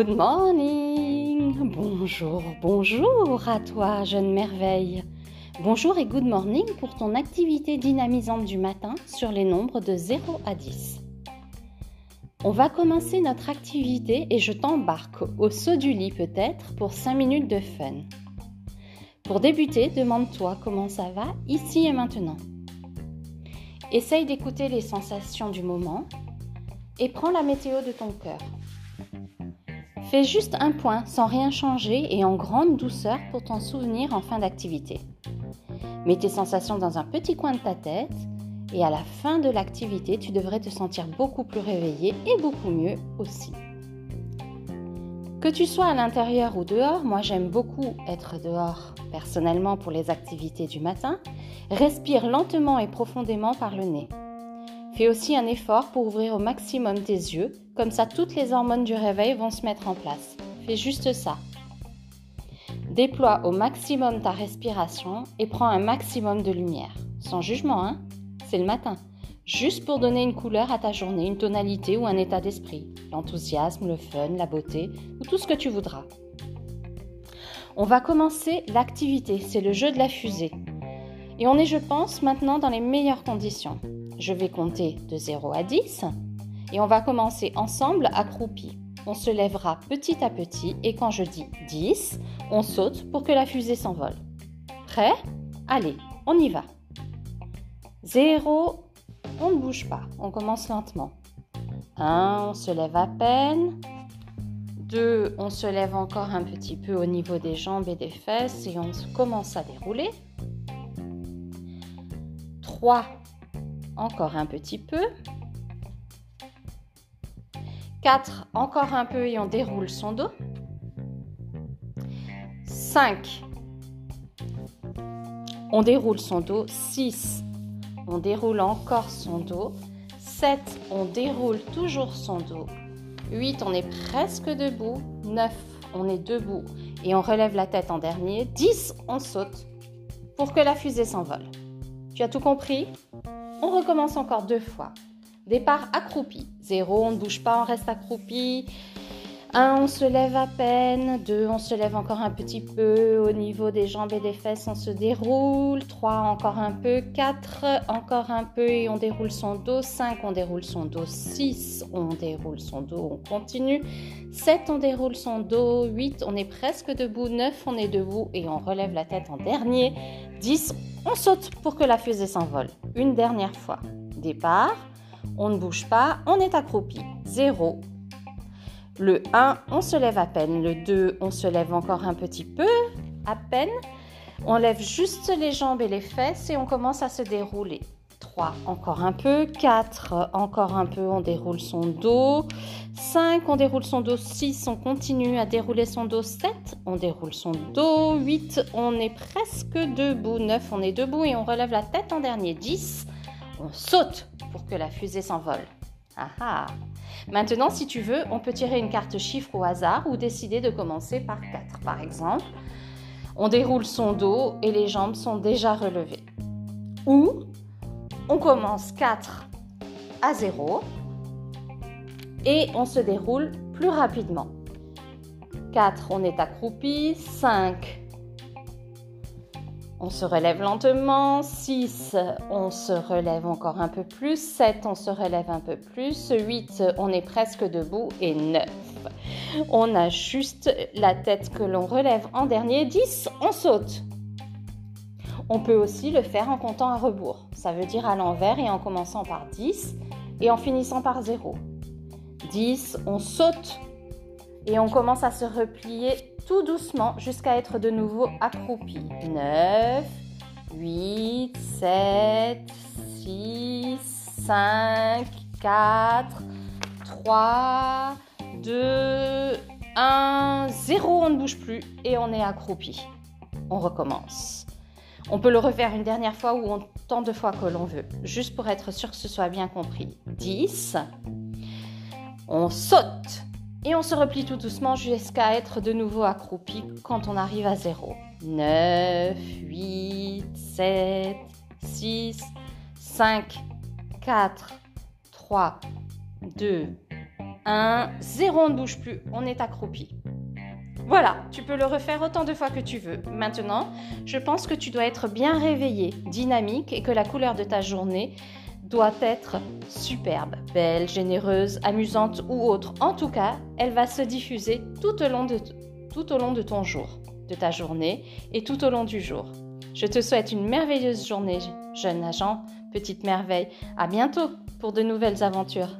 Good morning Bonjour, bonjour à toi, jeune merveille. Bonjour et good morning pour ton activité dynamisante du matin sur les nombres de 0 à 10. On va commencer notre activité et je t'embarque au saut du lit peut-être pour 5 minutes de fun. Pour débuter, demande-toi comment ça va ici et maintenant. Essaye d'écouter les sensations du moment et prends la météo de ton cœur. Fais juste un point sans rien changer et en grande douceur pour t'en souvenir en fin d'activité. Mets tes sensations dans un petit coin de ta tête et à la fin de l'activité, tu devrais te sentir beaucoup plus réveillé et beaucoup mieux aussi. Que tu sois à l'intérieur ou dehors, moi j'aime beaucoup être dehors personnellement pour les activités du matin. Respire lentement et profondément par le nez. Fais aussi un effort pour ouvrir au maximum tes yeux, comme ça toutes les hormones du réveil vont se mettre en place. Fais juste ça. Déploie au maximum ta respiration et prends un maximum de lumière. Sans jugement, hein C'est le matin. Juste pour donner une couleur à ta journée, une tonalité ou un état d'esprit. L'enthousiasme, le fun, la beauté ou tout ce que tu voudras. On va commencer l'activité, c'est le jeu de la fusée. Et on est, je pense, maintenant dans les meilleures conditions. Je vais compter de 0 à 10 et on va commencer ensemble accroupi. On se lèvera petit à petit et quand je dis 10, on saute pour que la fusée s'envole. Prêt? Allez, on y va. 0, on ne bouge pas, on commence lentement. 1, on se lève à peine. 2, on se lève encore un petit peu au niveau des jambes et des fesses et on commence à dérouler. 3, encore un petit peu. 4, encore un peu et on déroule son dos. 5, on déroule son dos. 6, on déroule encore son dos. 7, on déroule toujours son dos. 8, on est presque debout. 9, on est debout et on relève la tête en dernier. 10, on saute pour que la fusée s'envole. Tu as tout compris? On recommence encore deux fois. Départ accroupi. 0, on ne bouge pas, on reste accroupi. 1, on se lève à peine. 2, on se lève encore un petit peu. Au niveau des jambes et des fesses, on se déroule. 3, encore un peu. 4, encore un peu et on déroule son dos. 5, on déroule son dos. 6, on déroule son dos, on continue. 7, on déroule son dos. 8, on est presque debout. 9, on est debout et on relève la tête en dernier. 10, on saute pour que la fusée s'envole. Une dernière fois. Départ. On ne bouge pas, on est accroupi. 0. Le 1, on se lève à peine. Le 2, on se lève encore un petit peu, à peine. On lève juste les jambes et les fesses et on commence à se dérouler. 3, encore un peu. 4, encore un peu, on déroule son dos. 5, on déroule son dos. 6, on continue à dérouler son dos. 7, on déroule son dos. 8, on est presque debout. 9, on est debout et on relève la tête en dernier. 10, on saute pour que la fusée s'envole. Ah ah. Maintenant, si tu veux, on peut tirer une carte chiffre au hasard ou décider de commencer par 4. Par exemple, on déroule son dos et les jambes sont déjà relevées. Ou on commence 4 à 0 et on se déroule plus rapidement. 4, on est accroupi. 5, on se relève lentement. 6, on se relève encore un peu plus. 7, on se relève un peu plus. 8, on est presque debout. Et 9, on a juste la tête que l'on relève en dernier. 10, on saute. On peut aussi le faire en comptant à rebours. Ça veut dire à l'envers et en commençant par 10 et en finissant par 0. 10, on saute et on commence à se replier tout doucement jusqu'à être de nouveau accroupi. 9, 8, 7, 6, 5, 4, 3, 2, 1, 0, on ne bouge plus et on est accroupi. On recommence. On peut le refaire une dernière fois ou tant de fois que l'on veut, juste pour être sûr que ce soit bien compris. 10, on saute et on se replie tout doucement jusqu'à être de nouveau accroupi quand on arrive à 0. 9, 8, 7, 6, 5, 4, 3, 2, 1, 0, on ne bouge plus, on est accroupi. Voilà, tu peux le refaire autant de fois que tu veux. Maintenant, je pense que tu dois être bien réveillé, dynamique et que la couleur de ta journée doit être superbe, belle, généreuse, amusante ou autre. En tout cas, elle va se diffuser tout au long de, ton jour, de ta journée et tout au long du jour. Je te souhaite une merveilleuse journée, jeune agent, petite merveille. À bientôt pour de nouvelles aventures.